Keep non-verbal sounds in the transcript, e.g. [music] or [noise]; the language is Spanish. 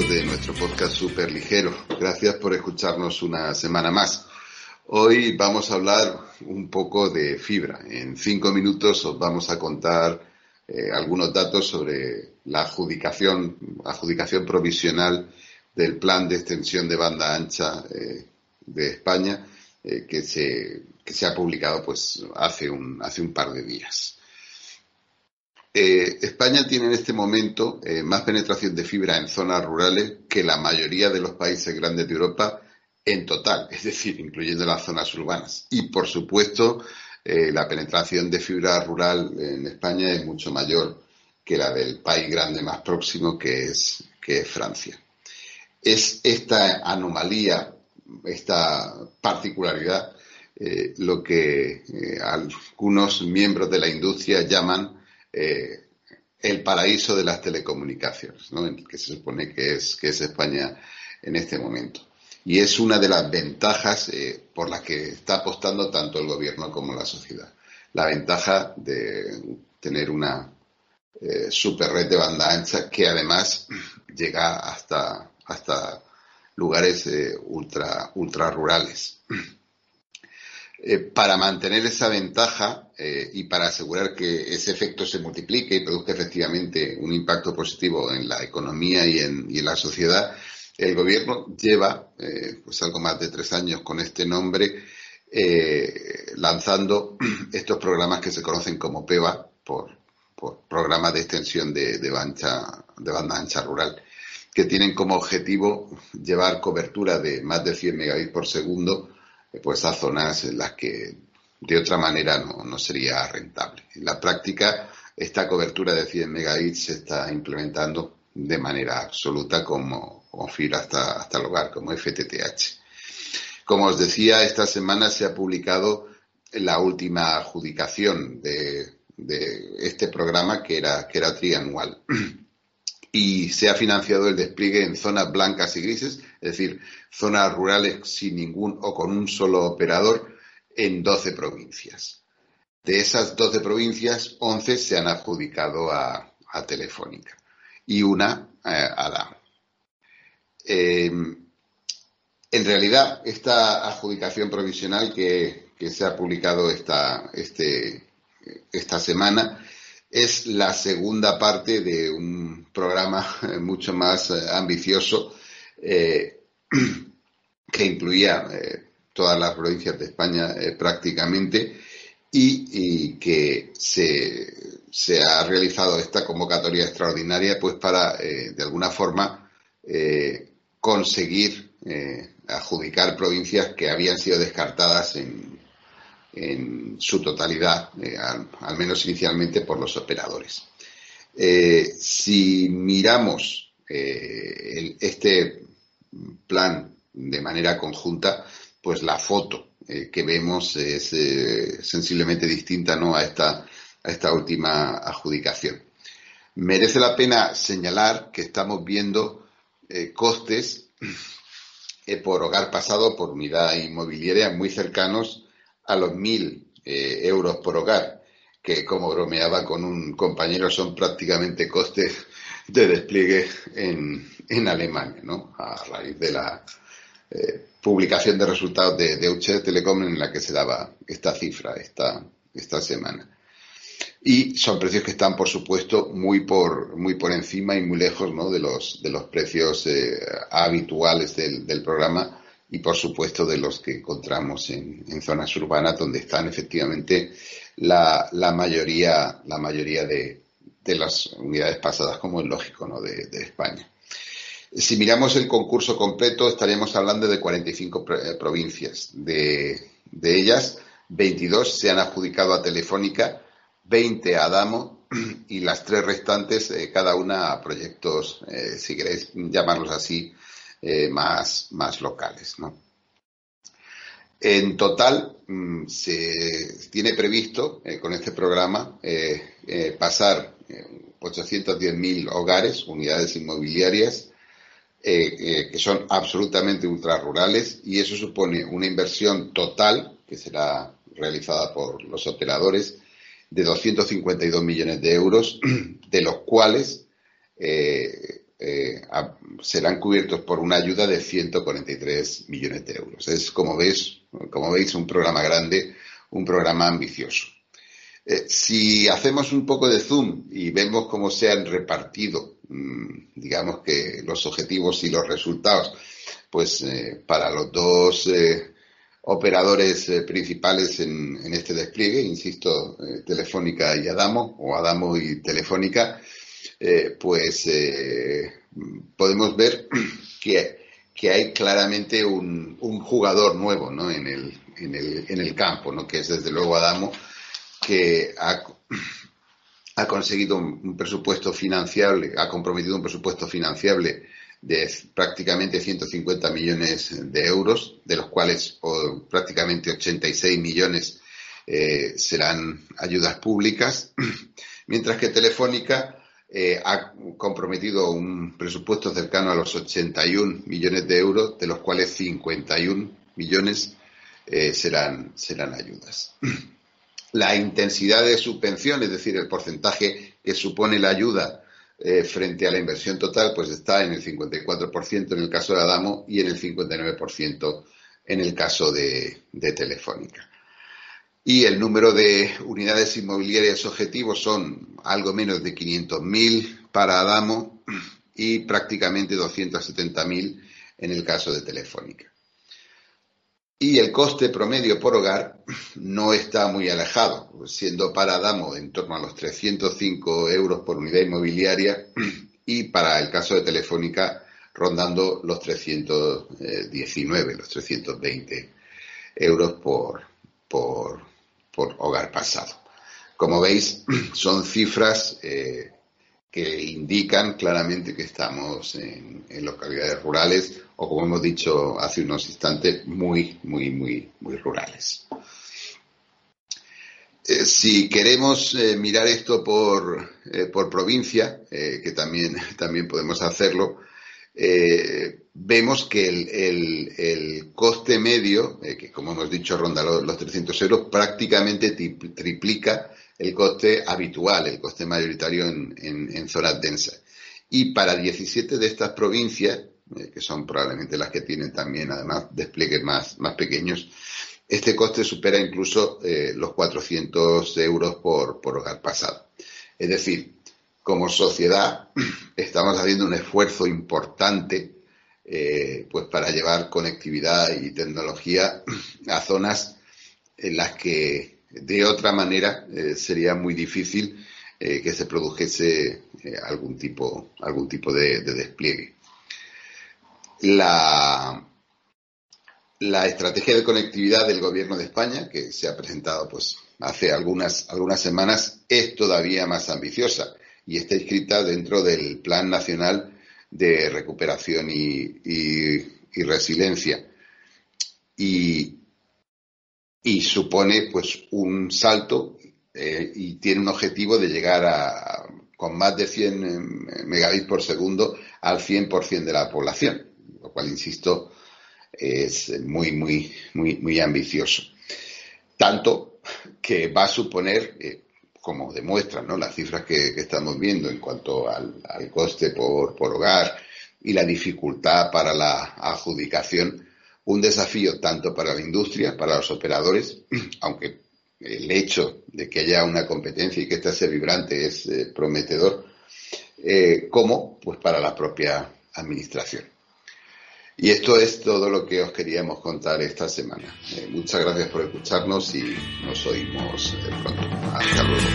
de nuestro podcast Super Ligero. Gracias por escucharnos una semana más. Hoy vamos a hablar un poco de fibra. En cinco minutos os vamos a contar eh, algunos datos sobre la adjudicación, adjudicación provisional del plan de extensión de banda ancha eh, de España eh, que, se, que se ha publicado pues hace un, hace un par de días. Eh, España tiene en este momento eh, más penetración de fibra en zonas rurales que la mayoría de los países grandes de Europa en total, [laughs] es decir, incluyendo las zonas urbanas. Y, por supuesto, eh, la penetración de fibra rural en España es mucho mayor que la del país grande más próximo, que es, que es Francia. Es esta anomalía, esta particularidad, lo que algunos miembros de la industria llaman eh, el paraíso de las telecomunicaciones, que se supone que es, que es España en este momento. Y es una de las ventajas eh, por las que está apostando tanto el gobierno como la sociedad. La ventaja de tener una eh, super red de banda ancha que además [clears throat] llega hasta, hasta lugares ultra, ultra rurales. [clears throat] Eh, para mantener esa ventaja eh, y para asegurar que ese efecto se multiplique y produzca efectivamente un impacto positivo en la economía y en, la sociedad, el gobierno lleva eh, pues algo más de tres años con este nombre lanzando [clears throat] estos programas que se conocen como PEVA por, programas de extensión de, de banda ancha rural que tienen como objetivo llevar cobertura de más de 100 megabits por segundo pues a zonas en las que de otra manera no, sería rentable. En la práctica, esta cobertura de 100 megabits se está implementando de manera absoluta como, fibra hasta, hasta el hogar, como FTTH. Como os decía, esta semana se ha publicado la última adjudicación de, este programa que era, que era trianual. [clears throat] Y se ha financiado el despliegue en zonas blancas y grises, es decir, zonas rurales sin ningún o con un solo operador en 12 provincias. De esas 12 provincias, 11 se han adjudicado a, Telefónica y una eh, a DAM. Em, en realidad, esta adjudicación provisional que, se ha publicado esta, este, esta semana es la segunda parte de un programa mucho más eh, ambicioso eh, [clears throat] que incluía eh, todas las provincias de España eh, prácticamente y, que se, ha realizado esta convocatoria extraordinaria pues para de alguna forma conseguir adjudicar provincias que habían sido descartadas en, en su totalidad, al, menos inicialmente por los operadores. si miramos este plan de manera conjunta, pues la foto eh, que vemos es eh, sensiblemente distinta ¿no? a, esta, a esta última adjudicación. Merece la pena señalar que estamos viendo eh, costes por hogar pasado por unidad inmobiliaria muy cercanos a los mil euros por hogar, que como bromeaba con un compañero son prácticamente costes de despliegue en, en Alemania, ¿no? A raíz de la eh, publicación de resultados de Deutsche Telekom en la que se daba esta cifra esta, esta semana. Y son precios que están, por supuesto, muy por, muy por encima y muy lejos ¿no? de, los, de los precios eh, habituales del, del, programa y, por supuesto, de los que encontramos en, zonas urbanas donde están efectivamente la, mayoría, la mayoría de, las unidades pasadas, como es lógico, ¿no? de, España. Si miramos el concurso completo, estaríamos hablando de 45 eh, provincias. De, ellas, 22 se han adjudicado a Telefónica, 20 a Damo y las tres restantes, eh, cada una a proyectos, eh, si queréis llamarlos así, más, más locales. ¿no? En total, mm, se tiene previsto con este programa pasar 810.000 hogares, unidades inmobiliarias, eh, eh, que son absolutamente ultrarrurales y eso supone una inversión total que será realizada por los operadores de 252 millones de euros, [clears throat] de los cuales eh, serán cubiertos por una ayuda de 143 millones de euros. Es, como veis, como veis, un programa grande, un programa ambicioso. Eh, si hacemos un poco de zoom y vemos cómo se han repartido, mm, digamos que los objetivos y los resultados, pues eh, para los dos eh, operadores principales en, este despliegue, insisto, Telefónica y Adamo, o Adamo y Telefónica, pues podemos ver [clears throat] que, que hay claramente un, un jugador nuevo ¿no? en, el, en, el, en el campo, ¿no? que es desde luego Adamo que ha, [clears throat] conseguido un, presupuesto financiable, ha comprometido un presupuesto financiable de prácticamente 150 millones de euros, de los cuales prácticamente 86 millones eh, serán ayudas públicas, [clears throat] mientras que Telefónica eh, ha comprometido un presupuesto cercano a los 81 millones de euros, de los cuales 51 millones eh, serán, serán ayudas [clears throat] la intensidad de subvención, es decir, el porcentaje que supone la ayuda eh, frente a la inversión total, pues está en el 54% en el caso de Adamo y en el 59% en el caso de, Telefónica. Y el número de unidades inmobiliarias objetivos son algo menos de 500.000 para Adamo y prácticamente 270.000 en el caso de Telefónica. Y el coste promedio por hogar no está muy alejado, siendo para Adamo en torno a los 305 euros por unidad inmobiliaria y para el caso de Telefónica rondando los 319, los 320 euros por, por, hogar pasado. Como veis, [clears throat] son cifras eh, que indican claramente que estamos en, localidades rurales o, como hemos dicho hace unos instantes, muy, muy, muy, muy rurales. Eh, si queremos eh, mirar esto por, eh, por provincia, que también, [laughs] también podemos hacerlo, vemos que el, el, coste medio, que como hemos dicho ronda los, los 300 euros, prácticamente triplica el coste habitual, el coste mayoritario en, en, zonas densas. Y para 17 de estas provincias, eh, que son probablemente las que tienen también además despliegues más, más pequeños, este coste supera incluso eh, los 400 euros por, por hogar pasado. Es decir, como sociedad [clears throat] estamos haciendo un esfuerzo importante eh, pues para llevar conectividad y tecnología a zonas en las que de otra manera, eh, sería muy difícil eh, que se produjese algún tipo, algún tipo de, despliegue. La, la, estrategia de conectividad del Gobierno de España, que se ha presentado pues, hace algunas, algunas semanas, es todavía más ambiciosa y está inscrita dentro del Plan Nacional de Recuperación y, y Resiliencia. Y, y supone pues un salto eh, y tiene un objetivo de llegar a, con más de 100 eh, megabits por segundo al 100% de la población, lo cual, insisto, es muy, muy, muy, muy ambicioso. Tanto que va a suponer, eh, como demuestran ¿no? las cifras que, estamos viendo en cuanto al, al coste por, hogar y la dificultad para la adjudicación, un desafío tanto para la industria, para los operadores, [clears throat] aunque el hecho de que haya una competencia y que esta sea vibrante es eh, prometedor, eh, como pues para la propia administración. Y esto es todo lo que os queríamos contar esta semana. Eh, muchas gracias por escucharnos y nos oímos pronto. Hasta luego.